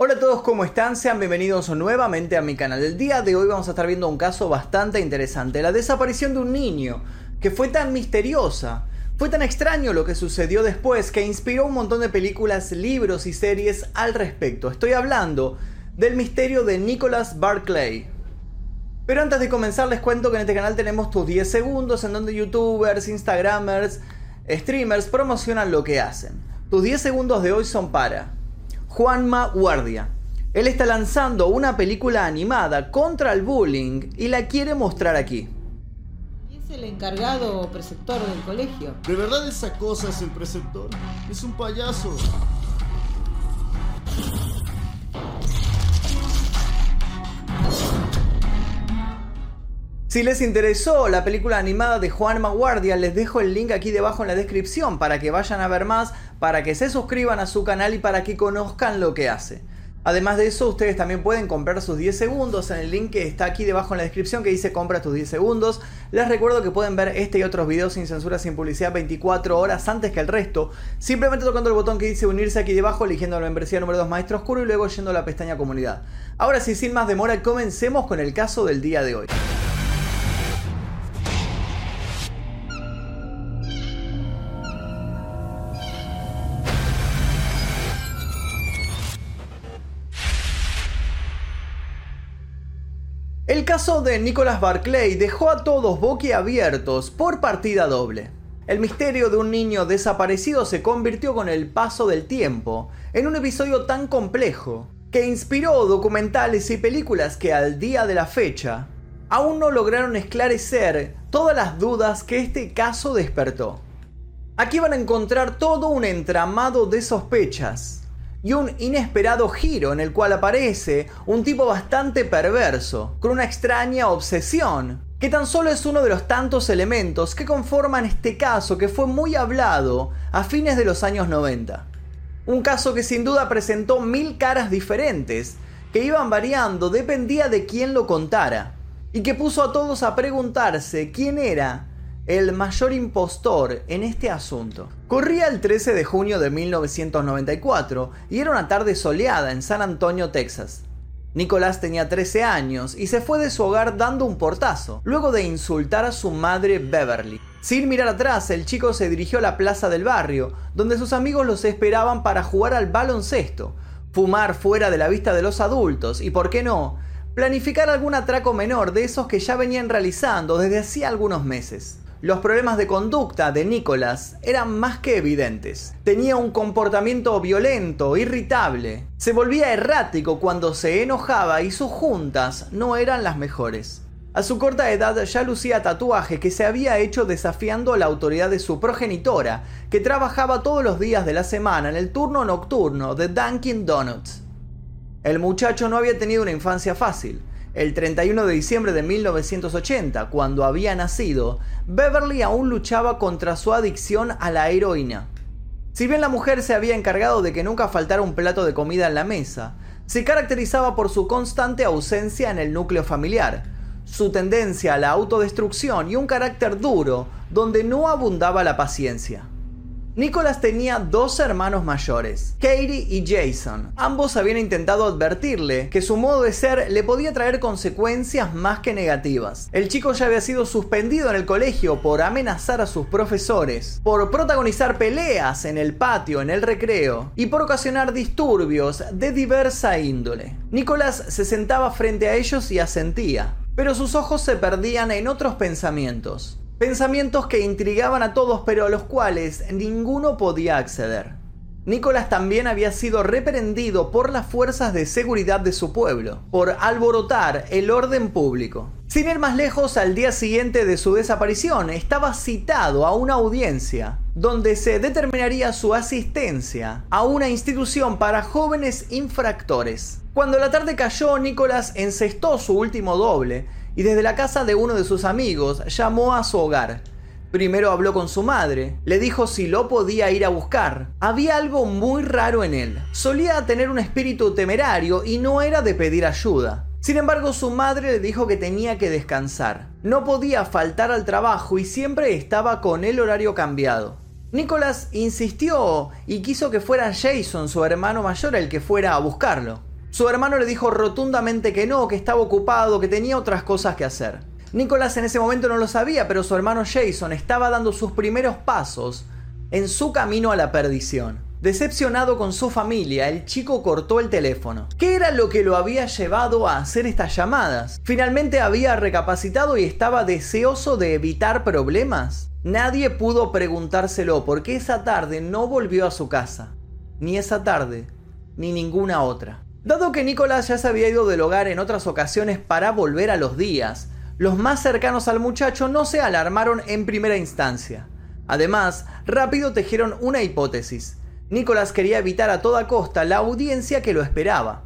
Hola a todos, ¿cómo están? Sean bienvenidos nuevamente a mi canal. El día de hoy vamos a estar viendo un caso bastante interesante, la desaparición de un niño, que fue tan misteriosa, fue tan extraño lo que sucedió después que inspiró un montón de películas, libros y series al respecto. Estoy hablando del misterio de Nicholas Barclay. Pero antes de comenzar les cuento que en este canal tenemos tus 10 segundos en donde youtubers, instagramers, streamers promocionan lo que hacen. Tus 10 segundos de hoy son para Juanma Guardia. Él está lanzando una película animada contra el bullying y la quiere mostrar aquí. Y es el encargado preceptor del colegio. ¿De verdad esa cosa es el preceptor? Es un payaso. Si les interesó la película animada de Juanma Guardia, les dejo el link aquí debajo en la descripción para que vayan a ver más, para que se suscriban a su canal y para que conozcan lo que hace. Además de eso, ustedes también pueden comprar sus 10 segundos en el link que está aquí debajo en la descripción que dice compra tus 10 segundos. Les recuerdo que pueden ver este y otros videos sin censura, sin publicidad 24 horas antes que el resto, simplemente tocando el botón que dice unirse aquí debajo, eligiendo la membresía número 2 Maestro Oscuro y luego yendo a la pestaña comunidad. Ahora sí, sin más demora, comencemos con el caso del día de hoy. Caso de Nicholas Barclay dejó a todos boquiabiertos por partida doble. El misterio de un niño desaparecido se convirtió con el paso del tiempo en un episodio tan complejo que inspiró documentales y películas que al día de la fecha aún no lograron esclarecer todas las dudas que este caso despertó. Aquí van a encontrar todo un entramado de sospechas y un inesperado giro en el cual aparece un tipo bastante perverso, con una extraña obsesión, que tan solo es uno de los tantos elementos que conforman este caso que fue muy hablado a fines de los años 90. Un caso que sin duda presentó mil caras diferentes, que iban variando dependía de quién lo contara, y que puso a todos a preguntarse quién era el mayor impostor en este asunto. Corría el 13 de junio de 1994 y era una tarde soleada en San Antonio, Texas. Nicolás tenía 13 años y se fue de su hogar dando un portazo, luego de insultar a su madre Beverly. Sin mirar atrás, el chico se dirigió a la plaza del barrio, donde sus amigos los esperaban para jugar al baloncesto, fumar fuera de la vista de los adultos y, por qué no, planificar algún atraco menor de esos que ya venían realizando desde hacía algunos meses. Los problemas de conducta de Nicholas eran más que evidentes. Tenía un comportamiento violento, irritable. Se volvía errático cuando se enojaba y sus juntas no eran las mejores. A su corta edad ya lucía tatuaje que se había hecho desafiando la autoridad de su progenitora, que trabajaba todos los días de la semana en el turno nocturno de Dunkin' Donuts. El muchacho no había tenido una infancia fácil. El 31 de diciembre de 1980, cuando había nacido, Beverly aún luchaba contra su adicción a la heroína. Si bien la mujer se había encargado de que nunca faltara un plato de comida en la mesa, se caracterizaba por su constante ausencia en el núcleo familiar, su tendencia a la autodestrucción y un carácter duro donde no abundaba la paciencia. Nicholas tenía dos hermanos mayores, Katie y Jason. Ambos habían intentado advertirle que su modo de ser le podía traer consecuencias más que negativas. El chico ya había sido suspendido en el colegio por amenazar a sus profesores, por protagonizar peleas en el patio, en el recreo, y por ocasionar disturbios de diversa índole. Nicholas se sentaba frente a ellos y asentía, pero sus ojos se perdían en otros pensamientos. Pensamientos que intrigaban a todos pero a los cuales ninguno podía acceder. Nicolás también había sido reprendido por las fuerzas de seguridad de su pueblo, por alborotar el orden público. Sin ir más lejos, al día siguiente de su desaparición, estaba citado a una audiencia, donde se determinaría su asistencia a una institución para jóvenes infractores. Cuando la tarde cayó, Nicolás encestó su último doble y desde la casa de uno de sus amigos llamó a su hogar. Primero habló con su madre, le dijo si lo podía ir a buscar. Había algo muy raro en él. Solía tener un espíritu temerario y no era de pedir ayuda. Sin embargo, su madre le dijo que tenía que descansar. No podía faltar al trabajo y siempre estaba con el horario cambiado. Nicholas insistió y quiso que fuera Jason, su hermano mayor, el que fuera a buscarlo. Su hermano le dijo rotundamente que no, que estaba ocupado, que tenía otras cosas que hacer. Nicholas en ese momento no lo sabía, pero su hermano Jason estaba dando sus primeros pasos en su camino a la perdición. Decepcionado con su familia, el chico cortó el teléfono. ¿Qué era lo que lo había llevado a hacer estas llamadas? ¿Finalmente había recapacitado y estaba deseoso de evitar problemas? Nadie pudo preguntárselo porque esa tarde no volvió a su casa. Ni esa tarde, ni ninguna otra. Dado que Nicolás ya se había ido del hogar en otras ocasiones para volver a los días, los más cercanos al muchacho no se alarmaron en primera instancia. Además, rápido tejieron una hipótesis. Nicolás quería evitar a toda costa la audiencia que lo esperaba.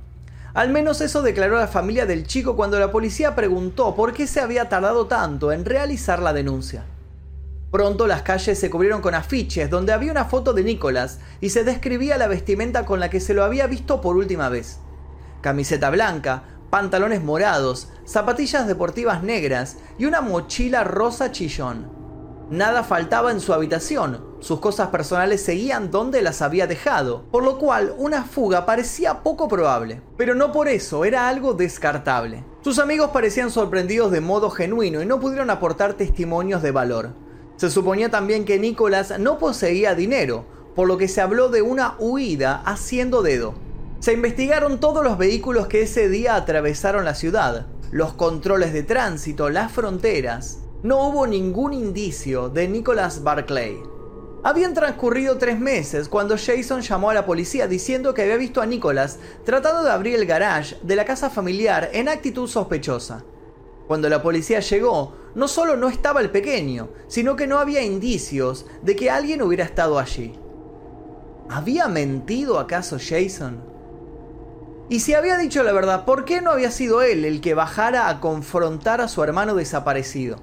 Al menos eso declaró la familia del chico cuando la policía preguntó por qué se había tardado tanto en realizar la denuncia. Pronto las calles se cubrieron con afiches donde había una foto de Nicolás y se describía la vestimenta con la que se lo había visto por última vez. Camiseta blanca, pantalones morados, zapatillas deportivas negras y una mochila rosa chillón. Nada faltaba en su habitación, sus cosas personales seguían donde las había dejado, por lo cual una fuga parecía poco probable. Pero no por eso, era algo descartable. Sus amigos parecían sorprendidos de modo genuino y no pudieron aportar testimonios de valor. Se suponía también que Nicolás no poseía dinero, por lo que se habló de una huida haciendo dedo. Se investigaron todos los vehículos que ese día atravesaron la ciudad, los controles de tránsito, las fronteras, no hubo ningún indicio de Nicholas Barclay. Habían transcurrido tres meses cuando Jason llamó a la policía diciendo que había visto a Nicholas tratando de abrir el garage de la casa familiar en actitud sospechosa. Cuando la policía llegó, no solo no estaba el pequeño, sino que no había indicios de que alguien hubiera estado allí. ¿Había mentido acaso Jason? Y si había dicho la verdad, ¿por qué no había sido él el que bajara a confrontar a su hermano desaparecido?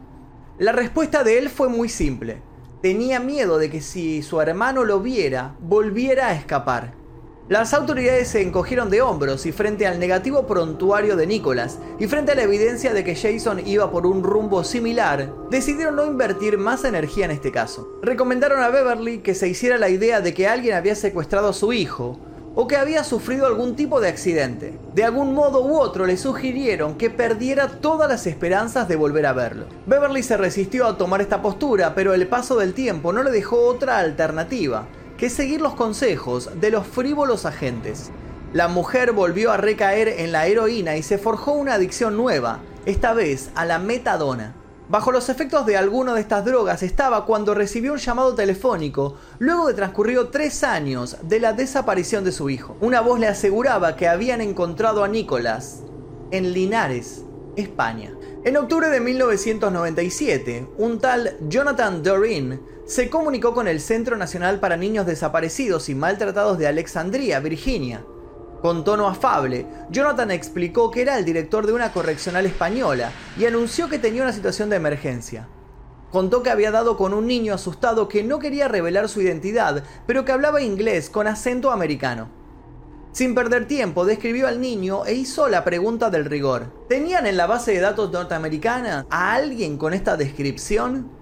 La respuesta de él fue muy simple. Tenía miedo de que si su hermano lo viera, volviera a escapar. Las autoridades se encogieron de hombros y frente al negativo prontuario de Nicholas y frente a la evidencia de que Jason iba por un rumbo similar, decidieron no invertir más energía en este caso. Recomendaron a Beverly que se hiciera la idea de que alguien había secuestrado a su hijo o que había sufrido algún tipo de accidente. De algún modo u otro le sugirieron que perdiera todas las esperanzas de volver a verlo. Beverly se resistió a tomar esta postura, pero el paso del tiempo no le dejó otra alternativa que seguir los consejos de los frívolos agentes. La mujer volvió a recaer en la heroína y se forjó una adicción nueva, esta vez a la metadona. Bajo los efectos de alguna de estas drogas estaba cuando recibió un llamado telefónico luego de transcurrido tres años de la desaparición de su hijo. Una voz le aseguraba que habían encontrado a Nicolás en Linares, España. En octubre de 1997, un tal Jonathan Dorin se comunicó con el Centro Nacional para Niños Desaparecidos y Maltratados de Alexandria, Virginia, con tono afable, Jonathan explicó que era el director de una correccional española y anunció que tenía una situación de emergencia. Contó que había dado con un niño asustado que no quería revelar su identidad, pero que hablaba inglés con acento americano. Sin perder tiempo, describió al niño e hizo la pregunta del rigor. ¿Tenían en la base de datos norteamericana a alguien con esta descripción?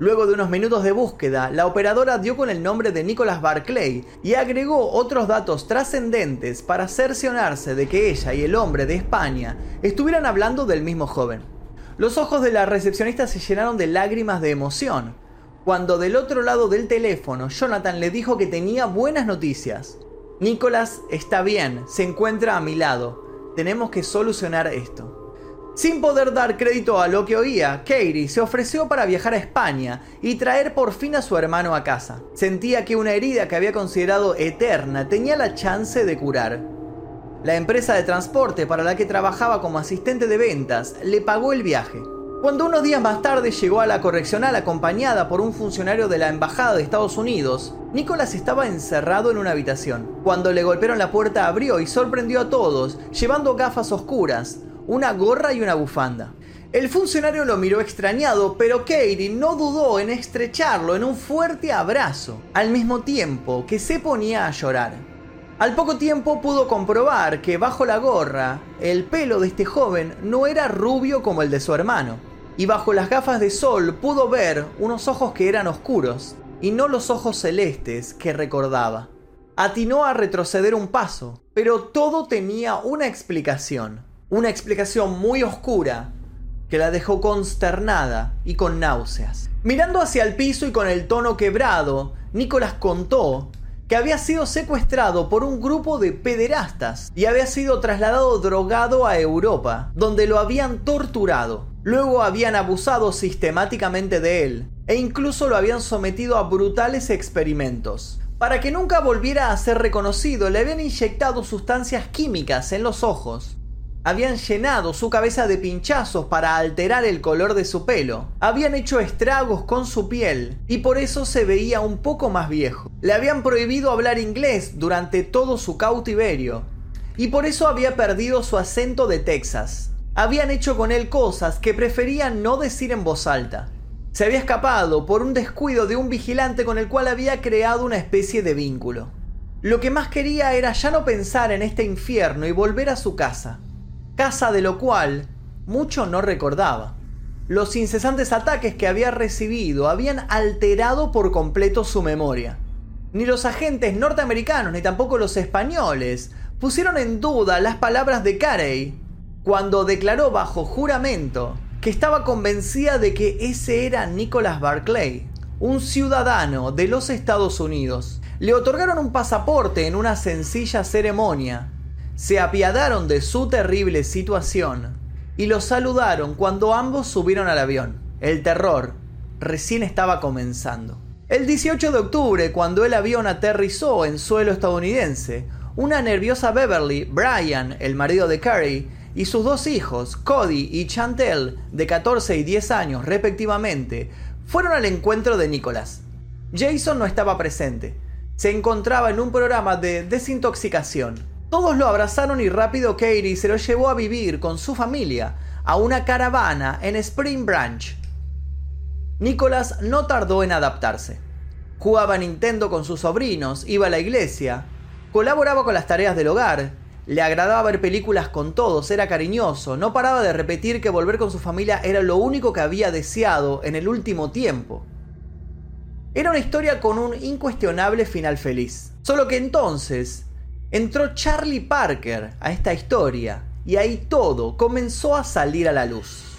Luego de unos minutos de búsqueda, la operadora dio con el nombre de Nicholas Barclay y agregó otros datos trascendentes para cerciorarse de que ella y el hombre de España estuvieran hablando del mismo joven. Los ojos de la recepcionista se llenaron de lágrimas de emoción, cuando del otro lado del teléfono Jonathan le dijo que tenía buenas noticias. Nicholas está bien, se encuentra a mi lado. Tenemos que solucionar esto. Sin poder dar crédito a lo que oía, Katie se ofreció para viajar a España y traer por fin a su hermano a casa. Sentía que una herida que había considerado eterna tenía la chance de curar. La empresa de transporte para la que trabajaba como asistente de ventas le pagó el viaje. Cuando unos días más tarde llegó a la correccional acompañada por un funcionario de la Embajada de Estados Unidos, Nicolás estaba encerrado en una habitación. Cuando le golpearon la puerta abrió y sorprendió a todos, llevando gafas oscuras, una gorra y una bufanda. El funcionario lo miró extrañado, pero Katie no dudó en estrecharlo en un fuerte abrazo, al mismo tiempo que se ponía a llorar. Al poco tiempo pudo comprobar que bajo la gorra, el pelo de este joven no era rubio como el de su hermano, y bajo las gafas de sol pudo ver unos ojos que eran oscuros, y no los ojos celestes que recordaba. Atinó a retroceder un paso, Pero todo tenía una explicación, una explicación muy oscura que la dejó consternada y con náuseas. Mirando hacia el piso y con el tono quebrado, Nicolás contó que había sido secuestrado por un grupo de pederastas y había sido trasladado drogado a Europa, donde lo habían torturado. Luego habían abusado sistemáticamente de él e incluso lo habían sometido a brutales experimentos. Para que nunca volviera a ser reconocido, le habían inyectado sustancias químicas en los ojos habían llenado su cabeza de pinchazos para alterar el color de su pelo. Habían hecho estragos con su piel y por eso se veía un poco más viejo. Le habían prohibido hablar inglés durante todo su cautiverio y por eso había perdido su acento de Texas. Habían hecho con él cosas que prefería no decir en voz alta. Se había escapado por un descuido de un vigilante con el cual había creado una especie de vínculo. Lo que más quería era ya no pensar en este infierno y volver a su casa casa de lo cual mucho no recordaba. Los incesantes ataques que había recibido habían alterado por completo su memoria. Ni los agentes norteamericanos ni tampoco los españoles pusieron en duda las palabras de Carey cuando declaró bajo juramento que estaba convencida de que ese era Nicholas Barclay, un ciudadano de los Estados Unidos. Le otorgaron un pasaporte en una sencilla ceremonia se apiadaron de su terrible situación y lo saludaron cuando ambos subieron al avión. El terror recién estaba comenzando. El 18 de octubre, cuando el avión aterrizó en suelo estadounidense, una nerviosa Beverly, Brian, el marido de Carrie, y sus dos hijos, Cody y Chantel, de 14 y 10 años respectivamente, fueron al encuentro de Nicholas. Jason no estaba presente. Se encontraba en un programa de desintoxicación. Todos lo abrazaron y rápido Katie se lo llevó a vivir con su familia a una caravana en Spring Branch. Nicholas no tardó en adaptarse. Jugaba Nintendo con sus sobrinos, iba a la iglesia, colaboraba con las tareas del hogar, le agradaba ver películas con todos, era cariñoso, no paraba de repetir que volver con su familia era lo único que había deseado en el último tiempo. Era una historia con un incuestionable final feliz. Solo que entonces, entró Charlie Parker a esta historia y ahí todo comenzó a salir a la luz.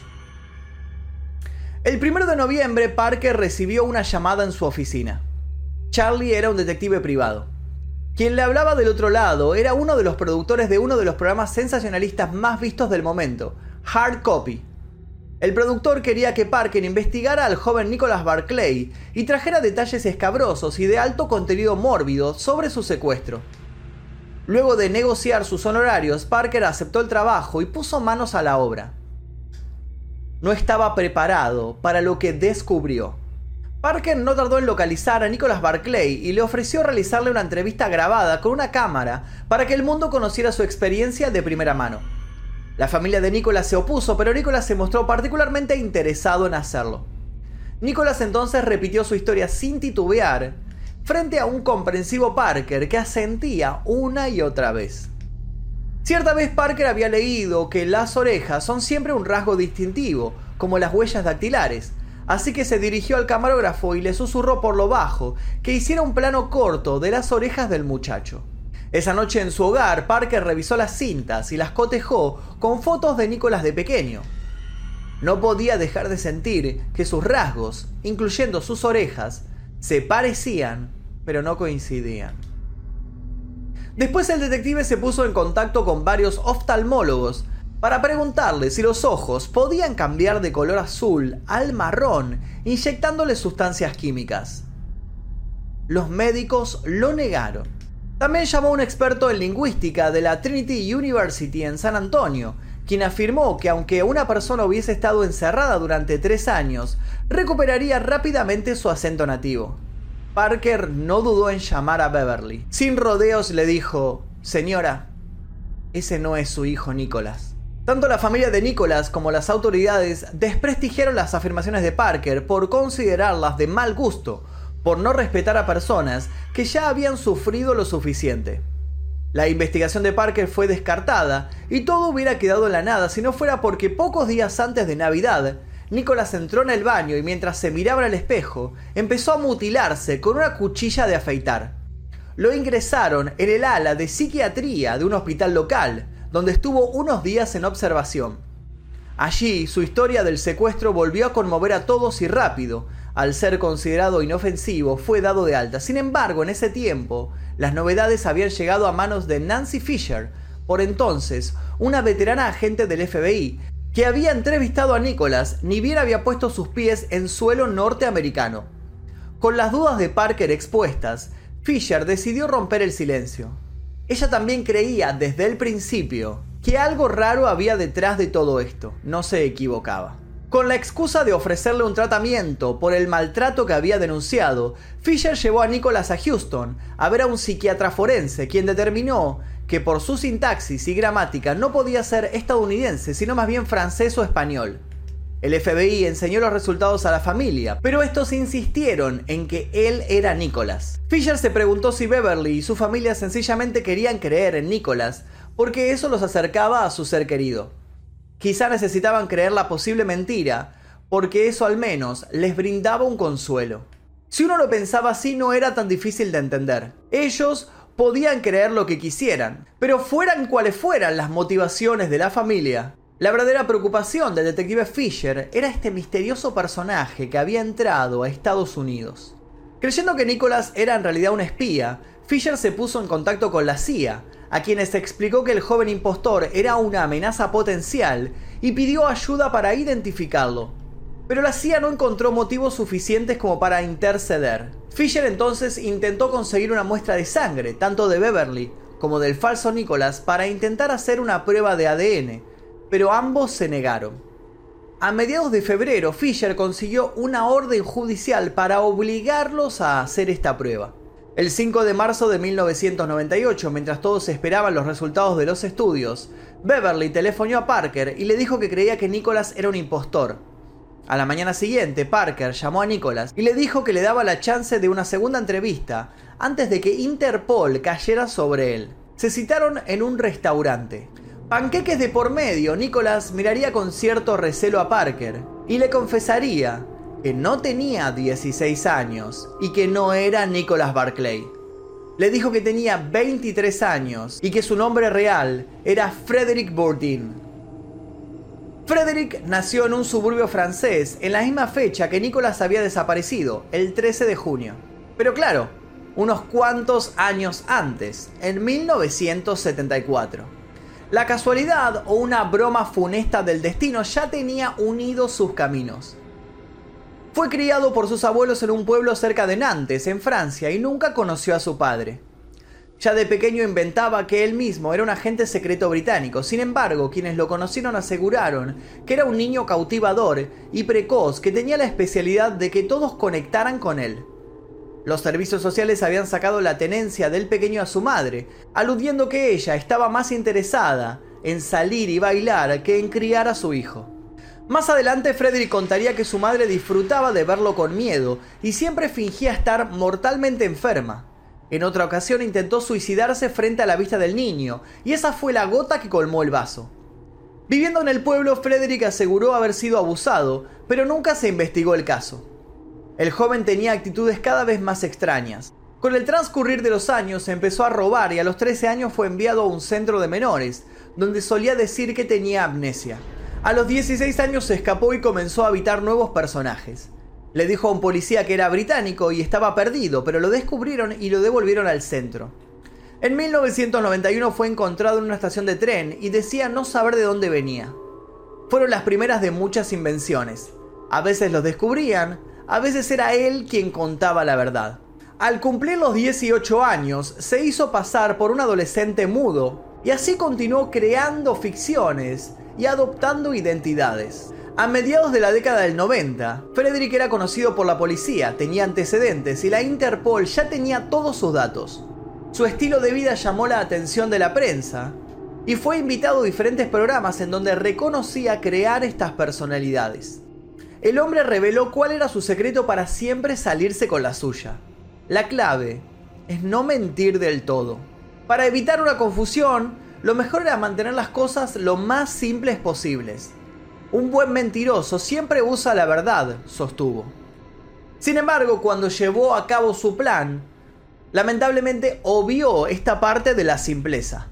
El 1 de noviembre Parker recibió una llamada en su oficina. Charlie era un detective privado. Quien le hablaba del otro lado era uno de los productores de uno de los programas sensacionalistas más vistos del momento, Hard Copy. El productor quería que Parker investigara al joven Nicholas Barclay y trajera detalles escabrosos y de alto contenido mórbido sobre su secuestro. Luego de negociar sus honorarios, Parker aceptó el trabajo y puso manos a la obra. No estaba preparado para lo que descubrió. Parker no tardó en localizar a Nicholas Barclay y le ofreció realizarle una entrevista grabada con una cámara para que el mundo conociera su experiencia de primera mano. La familia de Nicholas se opuso, pero Nicholas se mostró particularmente interesado en hacerlo. Nicholas entonces repitió su historia sin titubear frente a un comprensivo Parker que asentía una y otra vez. Cierta vez Parker había leído que las orejas son siempre un rasgo distintivo, como las huellas dactilares, así que se dirigió al camarógrafo y le susurró por lo bajo que hiciera un plano corto de las orejas del muchacho. Esa noche en su hogar, Parker revisó las cintas y las cotejó con fotos de Nicolás de pequeño. No podía dejar de sentir que sus rasgos, incluyendo sus orejas, se parecían, pero no coincidían. Después el detective se puso en contacto con varios oftalmólogos para preguntarle si los ojos podían cambiar de color azul al marrón inyectándole sustancias químicas. Los médicos lo negaron. También llamó a un experto en lingüística de la Trinity University en San Antonio, quien afirmó que aunque una persona hubiese estado encerrada durante tres años, recuperaría rápidamente su acento nativo. Parker no dudó en llamar a Beverly. Sin rodeos le dijo, Señora, ese no es su hijo Nicholas. Tanto la familia de Nicholas como las autoridades desprestigiaron las afirmaciones de Parker por considerarlas de mal gusto, por no respetar a personas que ya habían sufrido lo suficiente. La investigación de Parker fue descartada y todo hubiera quedado en la nada si no fuera porque pocos días antes de Navidad, Nicholas entró en el baño y mientras se miraba al espejo, empezó a mutilarse con una cuchilla de afeitar. lo ingresaron en el ala de psiquiatría de un hospital local, donde estuvo unos días en observación. Allí, su historia del secuestro volvió a conmover a todos y rápido. Al ser considerado inofensivo, fue dado de alta. Sin embargo, en ese tiempo, las novedades habían llegado a manos de Nancy Fisher, por entonces una veterana agente del FBI, que había entrevistado a Nicholas ni bien había puesto sus pies en suelo norteamericano. Con las dudas de Parker expuestas, Fisher decidió romper el silencio. Ella también creía desde el principio que algo raro había detrás de todo esto, no se equivocaba. Con la excusa de ofrecerle un tratamiento por el maltrato que había denunciado, Fisher llevó a Nicholas a Houston a ver a un psiquiatra forense, quien determinó que por su sintaxis y gramática no podía ser estadounidense, sino más bien francés o español. El FBI enseñó los resultados a la familia, pero estos insistieron en que él era Nicholas. Fisher se preguntó si Beverly y su familia sencillamente querían creer en Nicholas, porque eso los acercaba a su ser querido. Quizá necesitaban creer la posible mentira, porque eso al menos les brindaba un consuelo. Si uno lo pensaba así no era tan difícil de entender. Ellos podían creer lo que quisieran, pero fueran cuales fueran las motivaciones de la familia, la verdadera preocupación del detective Fisher era este misterioso personaje que había entrado a Estados Unidos. Creyendo que Nicholas era en realidad un espía, Fisher se puso en contacto con la CIA, a quienes explicó que el joven impostor era una amenaza potencial y pidió ayuda para identificarlo. Pero la CIA no encontró motivos suficientes como para interceder. Fisher entonces intentó conseguir una muestra de sangre, tanto de Beverly como del falso Nicholas, para intentar hacer una prueba de ADN, pero ambos se negaron. A mediados de febrero, Fisher consiguió una orden judicial para obligarlos a hacer esta prueba. El 5 de marzo de 1998, mientras todos esperaban los resultados de los estudios, Beverly telefonó a Parker y le dijo que creía que Nicholas era un impostor. A la mañana siguiente, Parker llamó a Nicholas y le dijo que le daba la chance de una segunda entrevista antes de que Interpol cayera sobre él. Se citaron en un restaurante. Panqueques de por medio, Nicholas miraría con cierto recelo a Parker y le confesaría que no tenía 16 años y que no era Nicholas Barclay. Le dijo que tenía 23 años y que su nombre real era Frederick Bourdin. Frederick nació en un suburbio francés en la misma fecha que Nicholas había desaparecido, el 13 de junio. Pero claro, unos cuantos años antes, en 1974. La casualidad o una broma funesta del destino ya tenía unidos sus caminos. Fue criado por sus abuelos en un pueblo cerca de Nantes, en Francia, y nunca conoció a su padre. Ya de pequeño inventaba que él mismo era un agente secreto británico, sin embargo, quienes lo conocieron aseguraron que era un niño cautivador y precoz que tenía la especialidad de que todos conectaran con él. Los servicios sociales habían sacado la tenencia del pequeño a su madre, aludiendo que ella estaba más interesada en salir y bailar que en criar a su hijo. Más adelante Frederick contaría que su madre disfrutaba de verlo con miedo y siempre fingía estar mortalmente enferma. En otra ocasión intentó suicidarse frente a la vista del niño, y esa fue la gota que colmó el vaso. Viviendo en el pueblo, Frederick aseguró haber sido abusado, pero nunca se investigó el caso. El joven tenía actitudes cada vez más extrañas. Con el transcurrir de los años empezó a robar y a los 13 años fue enviado a un centro de menores, donde solía decir que tenía amnesia. A los 16 años se escapó y comenzó a habitar nuevos personajes. Le dijo a un policía que era británico y estaba perdido, pero lo descubrieron y lo devolvieron al centro. En 1991 fue encontrado en una estación de tren y decía no saber de dónde venía. Fueron las primeras de muchas invenciones. A veces los descubrían, a veces era él quien contaba la verdad. Al cumplir los 18 años, se hizo pasar por un adolescente mudo y así continuó creando ficciones y adoptando identidades. A mediados de la década del 90, Frederick era conocido por la policía, tenía antecedentes y la Interpol ya tenía todos sus datos. Su estilo de vida llamó la atención de la prensa y fue invitado a diferentes programas en donde reconocía crear estas personalidades. El hombre reveló cuál era su secreto para siempre salirse con la suya. La clave es no mentir del todo. Para evitar una confusión, lo mejor era mantener las cosas lo más simples posibles. Un buen mentiroso siempre usa la verdad, sostuvo. Sin embargo, cuando llevó a cabo su plan, lamentablemente obvió esta parte de la simpleza.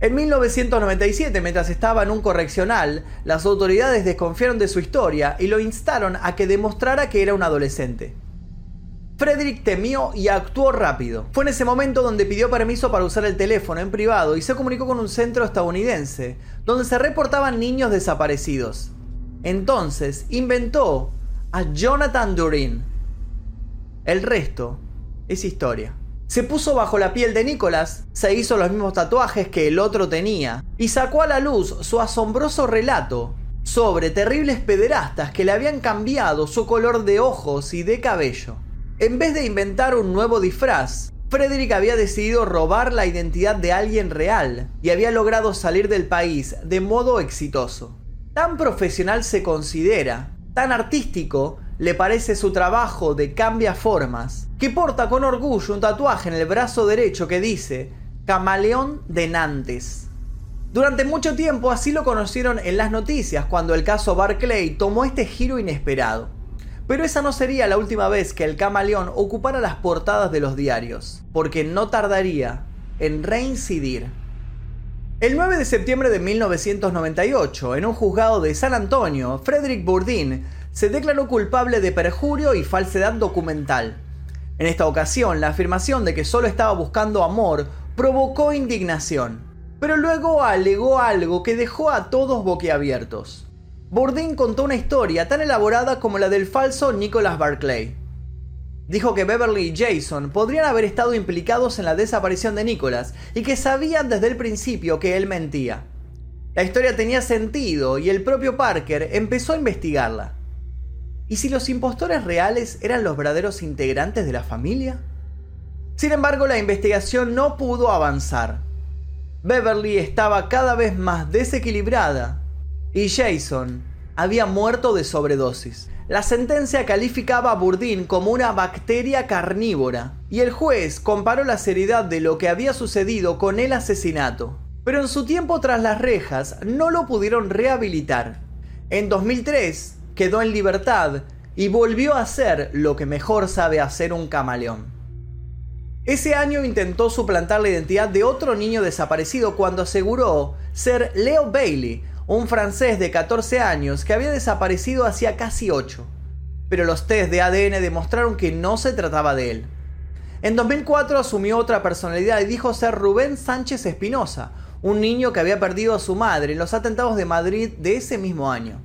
En 1997, mientras estaba en un correccional, las autoridades desconfiaron de su historia y lo instaron a que demostrara que era un adolescente. Frederick temió y actuó rápido. Fue en ese momento donde pidió permiso para usar el teléfono en privado y se comunicó con un centro estadounidense, donde se reportaban niños desaparecidos. Entonces inventó a Jonathan Durin. El resto es historia. Se puso bajo la piel de Nicholas, se hizo los mismos tatuajes que el otro tenía y sacó a la luz su asombroso relato sobre terribles pederastas que le habían cambiado su color de ojos y de cabello. En vez de inventar un nuevo disfraz, Frederick había decidido robar la identidad de alguien real y había logrado salir del país de modo exitoso. Tan profesional se considera, tan artístico le parece su trabajo de cambia formas, que porta con orgullo un tatuaje en el brazo derecho que dice Camaleón de Nantes. Durante mucho tiempo así lo conocieron en las noticias cuando el caso Barclay tomó este giro inesperado. Pero esa no sería la última vez que el camaleón ocupara las portadas de los diarios, porque no tardaría en reincidir. El 9 de septiembre de 1998, en un juzgado de San Antonio, Frederick Bourdin se declaró culpable de perjurio y falsedad documental. En esta ocasión, la afirmación de que solo estaba buscando amor provocó indignación, pero luego alegó algo que dejó a todos boquiabiertos. Bourdin contó una historia tan elaborada como la del falso Nicholas Barclay. Dijo que Beverly y Jason podrían haber estado implicados en la desaparición de Nicholas y que sabían desde el principio que él mentía. La historia tenía sentido y el propio Parker empezó a investigarla. ¿Y si los impostores reales eran los verdaderos integrantes de la familia? Sin embargo, la investigación no pudo avanzar. Beverly estaba cada vez más desequilibrada y Jason había muerto de sobredosis. La sentencia calificaba a Bourdin como una bacteria carnívora, y el juez comparó la seriedad de lo que había sucedido con el asesinato. Pero en su tiempo tras las rejas no lo pudieron rehabilitar. En 2003 quedó en libertad y volvió a hacer lo que mejor sabe hacer un camaleón. Ese año intentó suplantar la identidad de otro niño desaparecido cuando aseguró ser Leo Bailey, un francés de 14 años que había desaparecido hacía casi 8, pero los test de ADN demostraron que no se trataba de él. En 2004 asumió otra personalidad y dijo ser Rubén Sánchez Espinosa, un niño que había perdido a su madre en los atentados de Madrid de ese mismo año.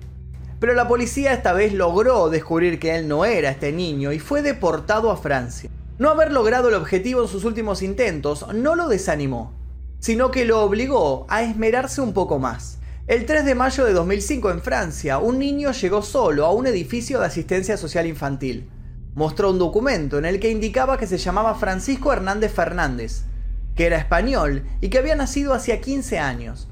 Pero la policía esta vez logró descubrir que él no era este niño y fue deportado a Francia. No haber logrado el objetivo en sus últimos intentos no lo desanimó, sino que lo obligó a esmerarse un poco más. El 3 de mayo de 2005 en Francia, un niño llegó solo a un edificio de asistencia social infantil. Mostró un documento en el que indicaba que se llamaba Francisco Hernández Fernández, que era español y que había nacido hacía 15 años.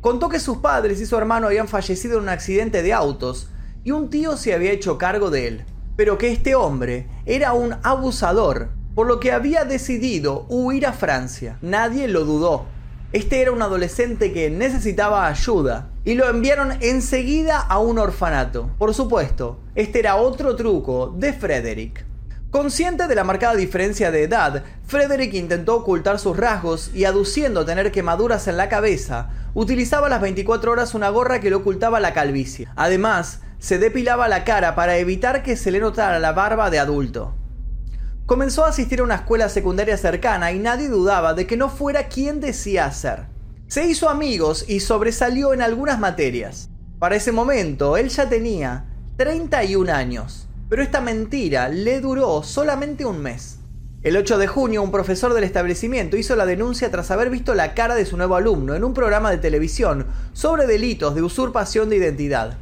Contó que sus padres y su hermano habían fallecido en un accidente de autos y un tío se había hecho cargo de él, pero que este hombre era un abusador, por lo que había decidido huir a Francia. Nadie lo dudó este era un adolescente que necesitaba ayuda y lo enviaron enseguida a un orfanato. Por supuesto, este era otro truco de Frederick. Consciente de la marcada diferencia de edad, Frederick intentó ocultar sus rasgos y aduciendo tener quemaduras en la cabeza, utilizaba las 24 horas una gorra que le ocultaba la calvicie. Además, se depilaba la cara para evitar que se le notara la barba de adulto. Comenzó a asistir a una escuela secundaria cercana y nadie dudaba de que no fuera quien decía ser. Se hizo amigos y sobresalió en algunas materias. Para ese momento, él ya tenía 31 años, pero esta mentira le duró solamente un mes. El 8 de junio, un profesor del establecimiento hizo la denuncia tras haber visto la cara de su nuevo alumno en un programa de televisión sobre delitos de usurpación de identidad.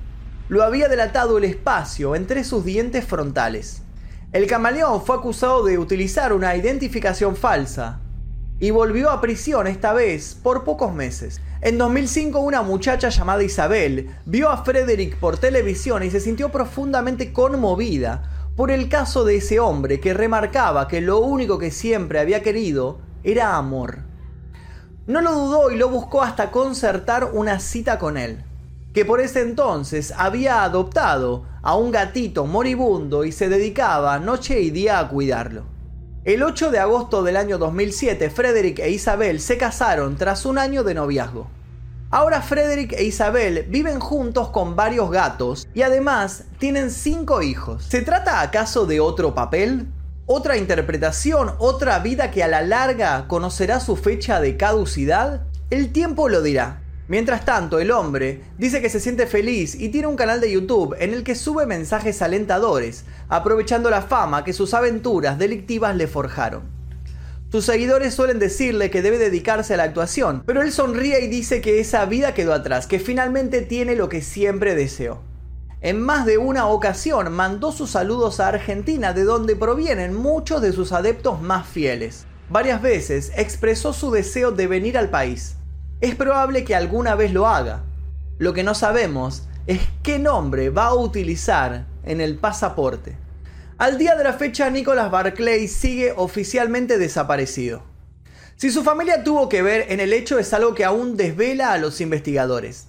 Lo había delatado el espacio entre sus dientes frontales. El camaleón fue acusado de utilizar una identificación falsa y volvió a prisión esta vez por pocos meses. En 2005 una muchacha llamada Isabel vio a Frederick por televisión y se sintió profundamente conmovida por el caso de ese hombre que remarcaba que lo único que siempre había querido era amor. No lo dudó y lo buscó hasta concertar una cita con él que por ese entonces había adoptado a un gatito moribundo y se dedicaba noche y día a cuidarlo. El 8 de agosto del año 2007, Frederick e Isabel se casaron tras un año de noviazgo. Ahora Frederick e Isabel viven juntos con varios gatos y además tienen cinco hijos. ¿Se trata acaso de otro papel? ¿Otra interpretación? ¿Otra vida que a la larga conocerá su fecha de caducidad? El tiempo lo dirá. Mientras tanto, el hombre dice que se siente feliz y tiene un canal de YouTube en el que sube mensajes alentadores, aprovechando la fama que sus aventuras delictivas le forjaron. Sus seguidores suelen decirle que debe dedicarse a la actuación, pero él sonríe y dice que esa vida quedó atrás, que finalmente tiene lo que siempre deseó. En más de una ocasión mandó sus saludos a Argentina, de donde provienen muchos de sus adeptos más fieles. Varias veces expresó su deseo de venir al país, es probable que alguna vez lo haga. Lo que no sabemos es qué nombre va a utilizar en el pasaporte. Al día de la fecha, Nicholas Barclay sigue oficialmente desaparecido. Si su familia tuvo que ver en el hecho es algo que aún desvela a los investigadores.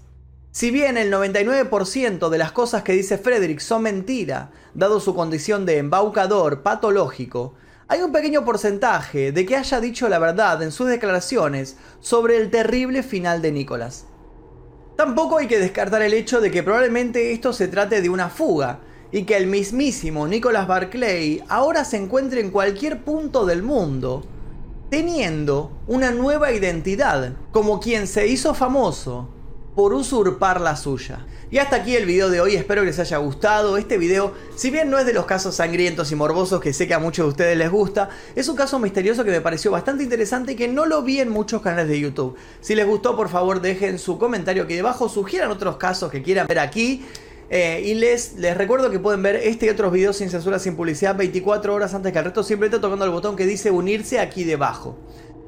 Si bien el 99% de las cosas que dice Frederick son mentira, dado su condición de embaucador patológico, hay un pequeño porcentaje de que haya dicho la verdad en sus declaraciones sobre el terrible final de Nicholas. Tampoco hay que descartar el hecho de que probablemente esto se trate de una fuga y que el mismísimo Nicholas Barclay ahora se encuentre en cualquier punto del mundo teniendo una nueva identidad, como quien se hizo famoso por usurpar la suya. Y hasta aquí el video de hoy, espero que les haya gustado. Este video, si bien no es de los casos sangrientos y morbosos que sé que a muchos de ustedes les gusta, es un caso misterioso que me pareció bastante interesante y que no lo vi en muchos canales de YouTube. Si les gustó, por favor dejen su comentario aquí debajo, sugieran otros casos que quieran ver aquí. Eh, y les, les recuerdo que pueden ver este y otros videos sin censura, sin publicidad, 24 horas antes que el resto, simplemente tocando el botón que dice unirse aquí debajo.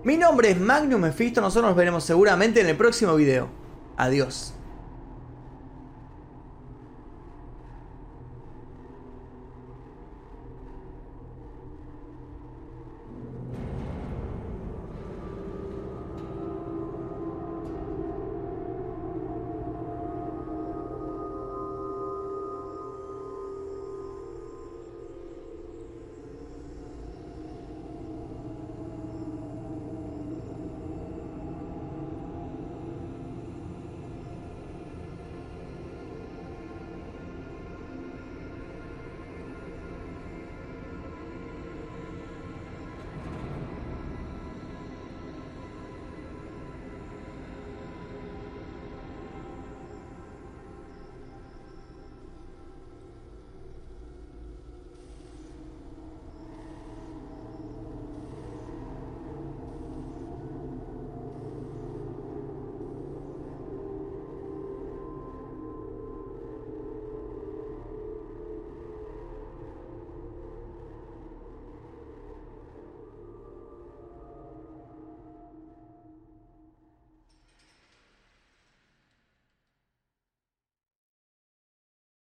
Mi nombre es Magnum Mephisto, nosotros nos veremos seguramente en el próximo video. Adiós.